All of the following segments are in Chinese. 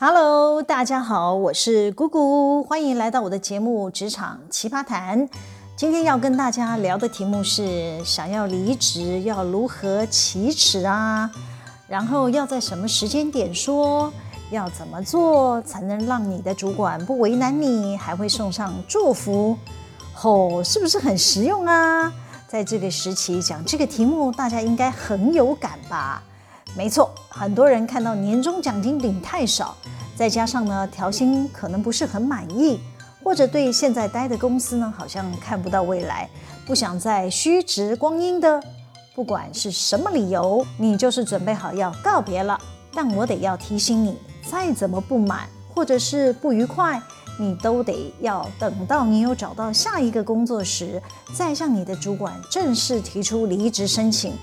Hello，大家好，我是姑姑，欢迎来到我的节目《职场奇葩谈》。今天要跟大家聊的题目是：想要离职要如何启齿啊？然后要在什么时间点说？要怎么做才能让你的主管不为难你，还会送上祝福？吼、是不是很实用啊？在这个时期讲这个题目，大家应该很有感吧？没错，很多人看到年终奖金领太少，再加上呢调薪可能不是很满意，或者对现在待的公司呢好像看不到未来，不想再虚掷光阴的，不管是什么理由，你就是准备好要告别了。但我得要提醒你，再怎么不满或者是不愉快，你都得要等到你有找到下一个工作时，再向你的主管正式提出离职申请。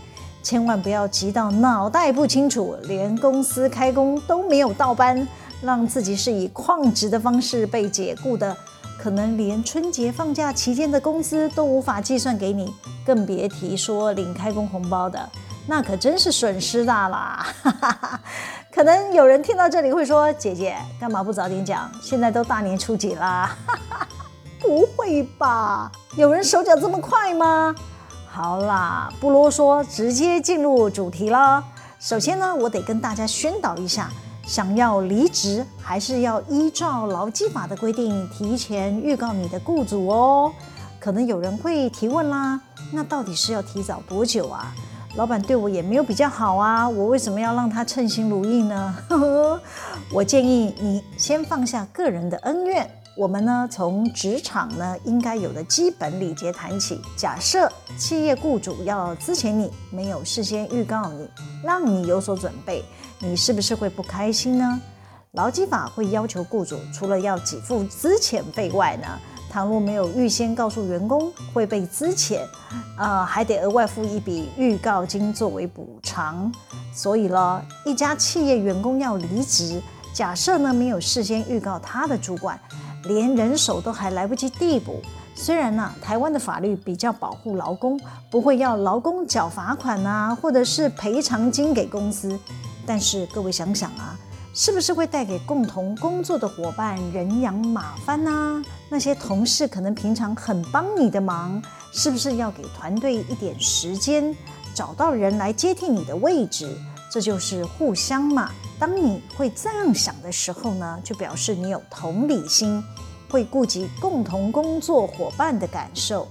千万不要急到脑袋不清楚，连公司开工都没有到班，让自己是以旷职的方式被解雇的，可能连春节放假期间的工资都无法计算给你，更别提说领开工红包的，那可真是损失大啦！可能有人听到这里会说：“姐姐，干嘛不早点讲？现在都大年初几啦？”不会吧？有人手脚这么快吗？好啦，不啰嗦，直接进入主题了。首先呢，我得跟大家宣导一下，想要离职，还是要依照劳基法的规定提前预告你的雇主哦。可能有人会提问啦，那到底是要提早多久啊？老板对我也没有比较好啊，我为什么要让他称心如意呢？呵呵，我建议你先放下个人的恩怨。我们呢，从职场呢应该有的基本礼节谈起。假设企业雇主要资遣你，没有事先预告你，让你有所准备，你是不是会不开心呢？劳基法会要求雇主除了要给付资遣费外呢，倘若没有预先告诉员工会被资遣，呃，还得额外付一笔预告金作为补偿。所以了，一家企业员工要离职，假设呢没有事先预告他的主管。连人手都还来不及递补，虽然呢、台湾的法律比较保护劳工，不会要劳工缴罚款啊，或者是赔偿金给公司，但是各位想想啊，是不是会带给共同工作的伙伴人仰马翻呢、啊？那些同事可能平常很帮你的忙，是不是要给团队一点时间，找到人来接替你的位置？这就是互相嘛。当你会这样想的时候呢，就表示你有同理心，会顾及共同工作伙伴的感受，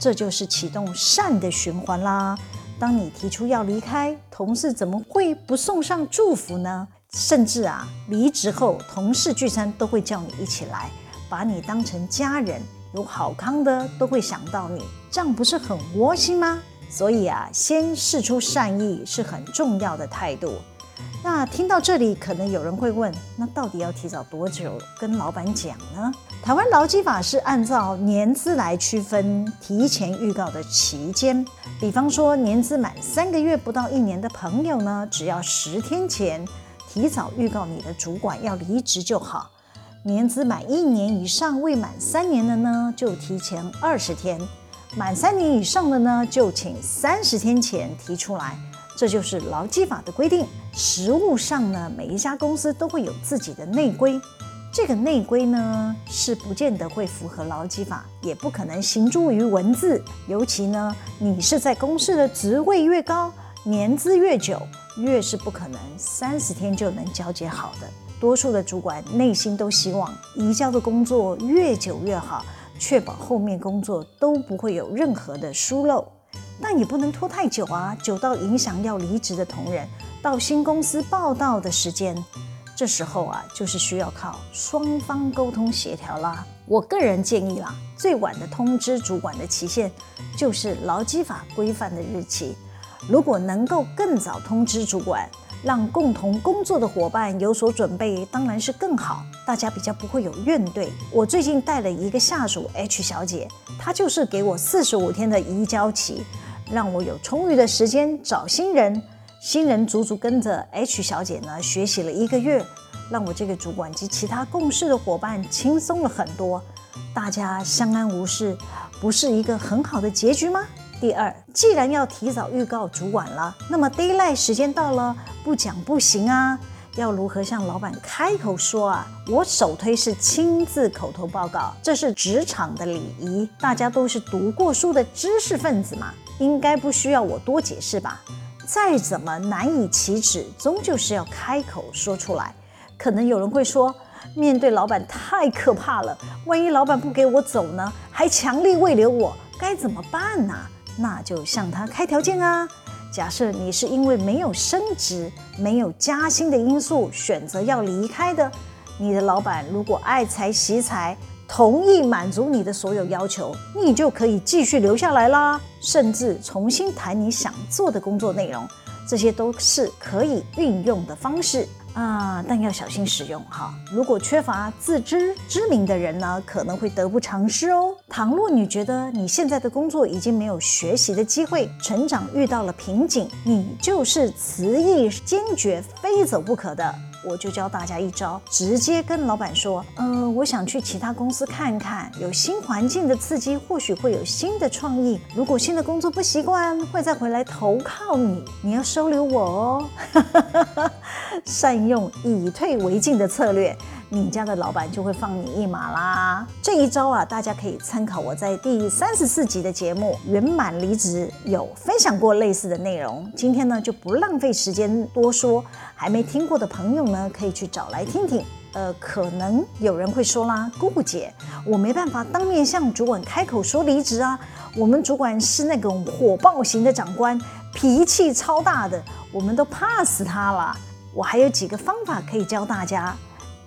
这就是启动善的循环啦。当你提出要离开，同事怎么会不送上祝福呢？甚至啊，离职后同事聚餐都会叫你一起来，把你当成家人，有好康的都会想到你，这样不是很窝心吗？所以啊，先试出善意是很重要的态度。那听到这里，可能有人会问：那到底要提早多久跟老板讲呢？台湾劳基法是按照年资来区分提前预告的期间。比方说，年资满三个月不到一年的朋友呢，只要十天前提早预告你的主管要离职就好；年资满一年以上未满三年的呢，就提前二十天；满三年以上的呢，就请三十天前提出来。这就是劳基法的规定。实务上呢，每一家公司都会有自己的内规。这个内规呢，是不见得会符合劳基法，也不可能行诸于文字。尤其呢，你是在公司的职位越高，年资越久，越是不可能三十天就能交接好的。多数的主管内心都希望移交的工作越久越好，确保后面工作都不会有任何的疏漏。但也不能拖太久啊，久到影响要离职的同仁到新公司报到的时间。这时候啊，就是需要靠双方沟通协调啦。我个人建议啦，最晚的通知主管的期限就是劳基法规范的日期。如果能够更早通知主管，让共同工作的伙伴有所准备，当然是更好，大家比较不会有怨怼。我最近带了一个下属 H 小姐，她就是给我四十五天的移交期。让我有充裕的时间找新人，新人足足跟着 H 小姐呢学习了一个月，让我这个主管及其他共事的伙伴轻松了很多，大家相安无事，不是一个很好的结局吗？第二，既然要提早预告主管了，那么 d a y l i g h t 时间到了，不讲不行啊，要如何向老板开口说啊？我首推是亲自口头报告，这是职场的礼仪。大家都是读过书的知识分子嘛，应该不需要我多解释吧？再怎么难以启齿，终究是要开口说出来。可能有人会说，面对老板太可怕了，万一老板不给我走呢？还强力慰留我，该怎么办呢？那就向他开条件啊。假设你是因为没有升职、没有加薪的因素选择要离开的，你的老板如果爱财惜财，同意满足你的所有要求，你就可以继续留下来啦，甚至重新谈你想做的工作内容，这些都是可以运用的方式。啊，但要小心使用哈。如果缺乏自知之明的人呢，可能会得不偿失哦。倘若你觉得你现在的工作已经没有学习的机会，成长遇到了瓶颈，你就是辞意坚决、非走不可的。我就教大家一招，直接跟老板说，嗯、我想去其他公司看看，有新环境的刺激，或许会有新的创意。如果新的工作不习惯，会再回来投靠你，你要收留我哦。善用以退为进的策略。你家的老板就会放你一马啦！这一招啊，大家可以参考我在第三十四集的节目《圆满离职》有分享过类似的内容。今天呢，就不浪费时间多说，还没听过的朋友呢，可以去找来听听。呃，可能有人会说啦，姑姑姐，我没办法当面向主管开口说离职啊，我们主管是那种火爆型的长官，脾气超大的，我们都怕死他了。我还有几个方法可以教大家。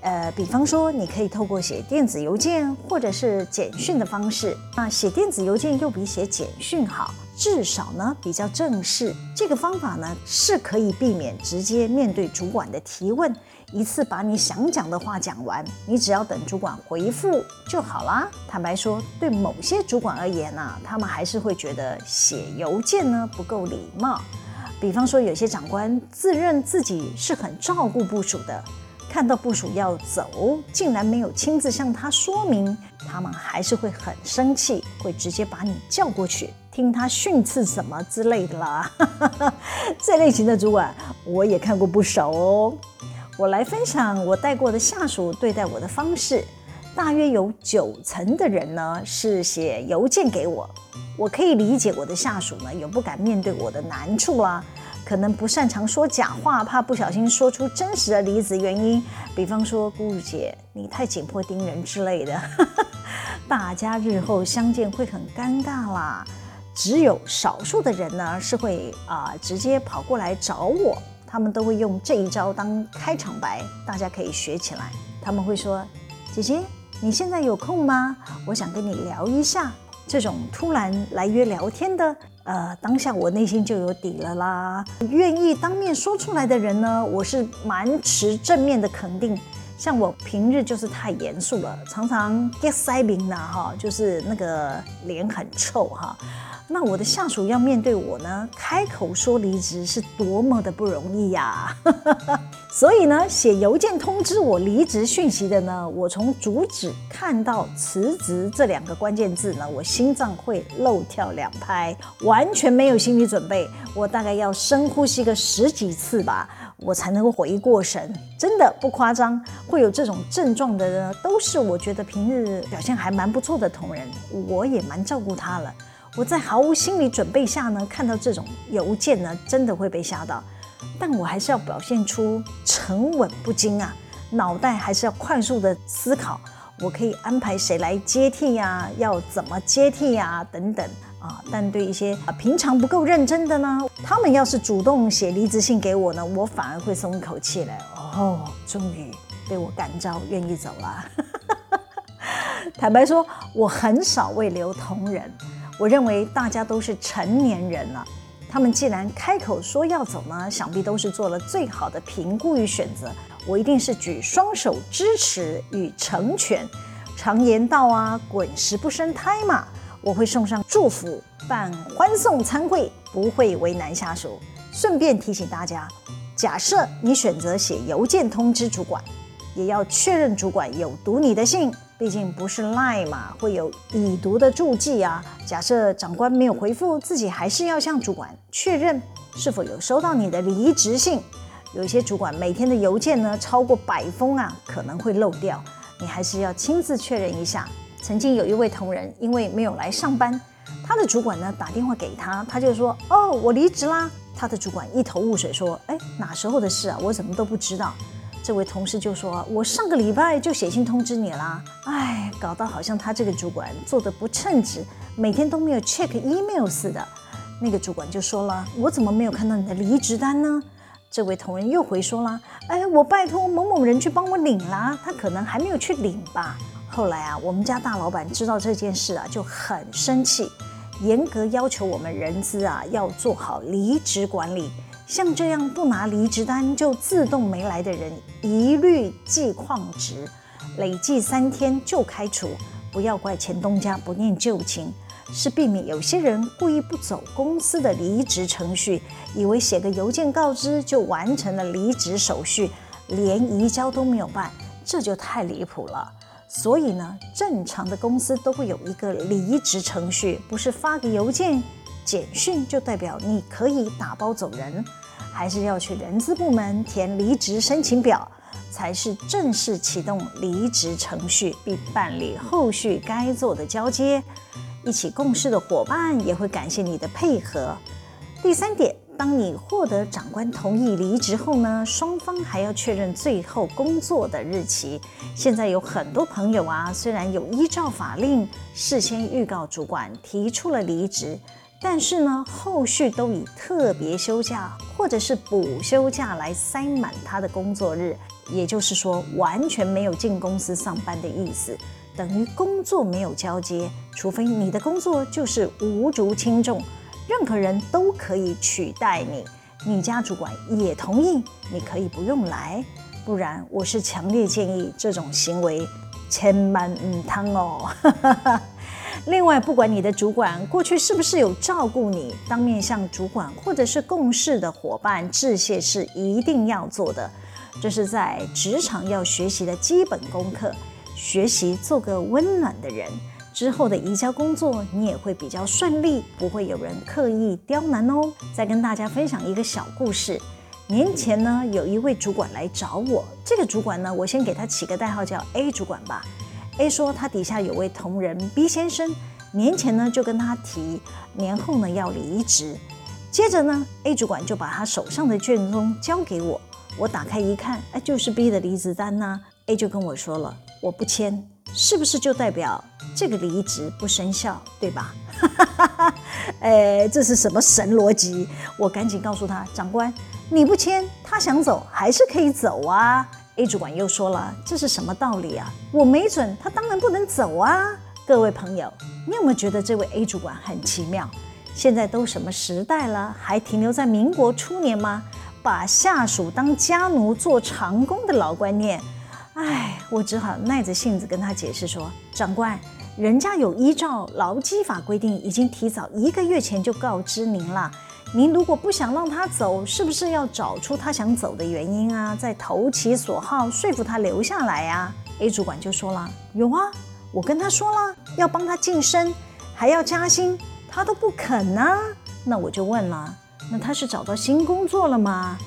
呃，比方说，你可以透过写电子邮件或者是简讯的方式。那写电子邮件又比写简讯好，至少呢比较正式。这个方法呢是可以避免直接面对主管的提问，一次把你想讲的话讲完，你只要等主管回复就好啦。坦白说，对某些主管而言呢，他们还是会觉得写邮件呢不够礼貌。比方说，有些长官自认自己是很照顾部署的。看到部属要走，竟然没有亲自向他说明，他们还是会很生气，会直接把你叫过去，听他训斥什么之类的啦。这类型的主管我也看过不少哦。我来分享我带过的下属对待我的方式，大约有九成的人呢是写邮件给我。我可以理解我的下属呢有不敢面对我的难处啦。可能不擅长说假话，怕不小心说出真实的离职原因，比方说姑姑姐你太紧迫盯人之类的，大家日后相见会很尴尬啦。只有少数的人呢是会啊、直接跑过来找我，他们都会用这一招当开场白，大家可以学起来。他们会说：“姐姐，你现在有空吗？我想跟你聊一下。”这种突然来约聊天的。呃，当下我内心就有底了啦。愿意当面说出来的人呢，我是蛮持正面的肯定。像我平日就是太严肃了，常常 get 塞明呐哈，就是那个脸很臭哈。那我的下属要面对我呢，开口说离职是多么的不容易呀！所以呢，写邮件通知我离职讯息的呢，我从主旨看到辞职这两个关键字呢，我心脏会漏跳两拍，完全没有心理准备，我大概要深呼吸个十几次吧，我才能够回过神。真的不夸张，会有这种症状的人，都是我觉得平日表现还蛮不错的同仁，我也蛮照顾他了。我在毫无心理准备下呢，看到这种邮件呢，真的会被吓到。但我还是要表现出沉稳不惊啊，脑袋还是要快速的思考，我可以安排谁来接替呀？要怎么接替呀？等等啊。但对一些啊平常不够认真的呢，他们要是主动写离职信给我呢，我反而会松一口气了。哦，终于被我感召，愿意走了。坦白说，我很少为留同仁。我认为大家都是成年人了，他们既然开口说要走呢，想必都是做了最好的评估与选择。我一定是举双手支持与成全。常言道啊，滚石不生苔嘛。我会送上祝福，办欢送餐会，不会为难下属。顺便提醒大家，假设你选择写邮件通知主管，也要确认主管有读你的信。毕竟不是 Line 嘛，会有已读的注记啊。假设长官没有回复，自己还是要向主管确认是否有收到你的离职信。有一些主管每天的邮件呢超过百封啊，可能会漏掉，你还是要亲自确认一下。曾经有一位同仁因为没有来上班，他的主管呢打电话给他，他就说：“哦，我离职啦。”他的主管一头雾水，说：“哎，哪时候的事啊？我怎么都不知道。”这位同事就说：“我上个礼拜就写信通知你啦。”哎，搞得好像他这个主管做得不称职，每天都没有 check email 似的。那个主管就说了：“我怎么没有看到你的离职单呢？”这位同仁又回说了：“哎，我拜托某某人去帮我领啦，他可能还没有去领吧。”后来啊，我们家大老板知道这件事啊，就很生气，严格要求我们人资啊要做好离职管理。像这样不拿离职单就自动没来的人，一律记旷职，累计三天就开除。不要怪前东家不念旧情。是避免有些人故意不走公司的离职程序，以为写个邮件告知就完成了离职手续，连移交都没有办，这就太离谱了。所以呢，正常的公司都会有一个离职程序，不是发个邮件、简讯就代表你可以打包走人，还是要去人资部门填离职申请表，才是正式启动离职程序，并办理后续该做的交接。一起共事的伙伴也会感谢你的配合。第三点，当你获得长官同意离职后呢，双方还要确认最后工作的日期。现在有很多朋友啊，虽然有依照法令事先预告主管提出了离职，但是呢，后续都以特别休假或者是补休假来塞满他的工作日，也就是说，完全没有进公司上班的意思。等于工作没有交接，除非你的工作就是无足轻重，任何人都可以取代你。你家主管也同意，你可以不用来，不然我是强烈建议这种行为千万唔通哦。另外，不管你的主管过去是不是有照顾你，当面向主管或者是共事的伙伴致谢是一定要做的，这是在职场要学习的基本功课。学习做个温暖的人，之后的移交工作你也会比较顺利，不会有人刻意刁难哦。再跟大家分享一个小故事。年前呢，有一位主管来找我，这个主管呢，我先给他起个代号叫 A 主管吧。A 说他底下有位同仁 B 先生，年前呢就跟他提，年后呢要离职。接着呢，A 主管就把他手上的卷宗交给我，我打开一看，哎，就是 B 的离职单呐。A 就跟我说了。我不签，是不是就代表这个离职不生效，对吧？哈哈哈哈哎，这是什么神逻辑？我赶紧告诉他，长官，你不签，他想走还是可以走啊。A 主管又说了，这是什么道理啊？我没准，他当然不能走啊。各位朋友，你有没有觉得这位 A 主管很奇妙？现在都什么时代了，还停留在民国初年吗？把下属当家奴做长工的老观念。哎，我只好耐着性子跟他解释说：“长官，人家有依照劳基法规定，已经提早一个月前就告知您了。您如果不想让他走，是不是要找出他想走的原因啊？再投其所好，说服他留下来呀？”A 主管就说了：“有啊，我跟他说了，要帮他晋升，还要加薪，他都不肯呢。那我就问了，那他是找到新工作了吗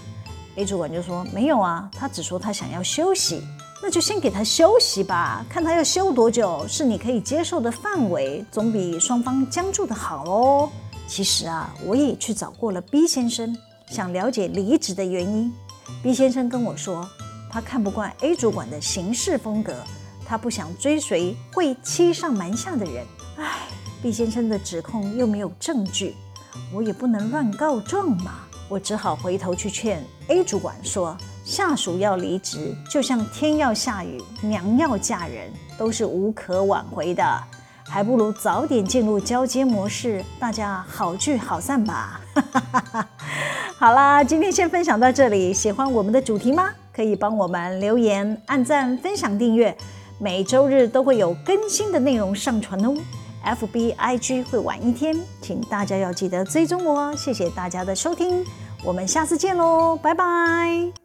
？”A 主管就说：“没有啊，他只说他想要休息。”那就先给他休息吧，看他要休多久是你可以接受的范围，总比双方僵住的好哦。其实啊，我也去找过了 B 先生，想了解离职的原因。B 先生跟我说，他看不惯 A 主管的行事风格，他不想追随会欺上瞒下的人。唉，B 先生的指控又没有证据，我也不能乱告状嘛。我只好回头去劝 A 主管说。下属要离职，就像天要下雨，娘要嫁人，都是无可挽回的，还不如早点进入交接模式，大家好聚好散吧。好啦，今天先分享到这里。喜欢我们的主题吗？可以帮我们留言、按赞、分享、订阅。每周日都会有更新的内容上传哦。FB、IG 会晚一天，请大家要记得追踪我哦。谢谢大家的收听，我们下次见喽，拜拜。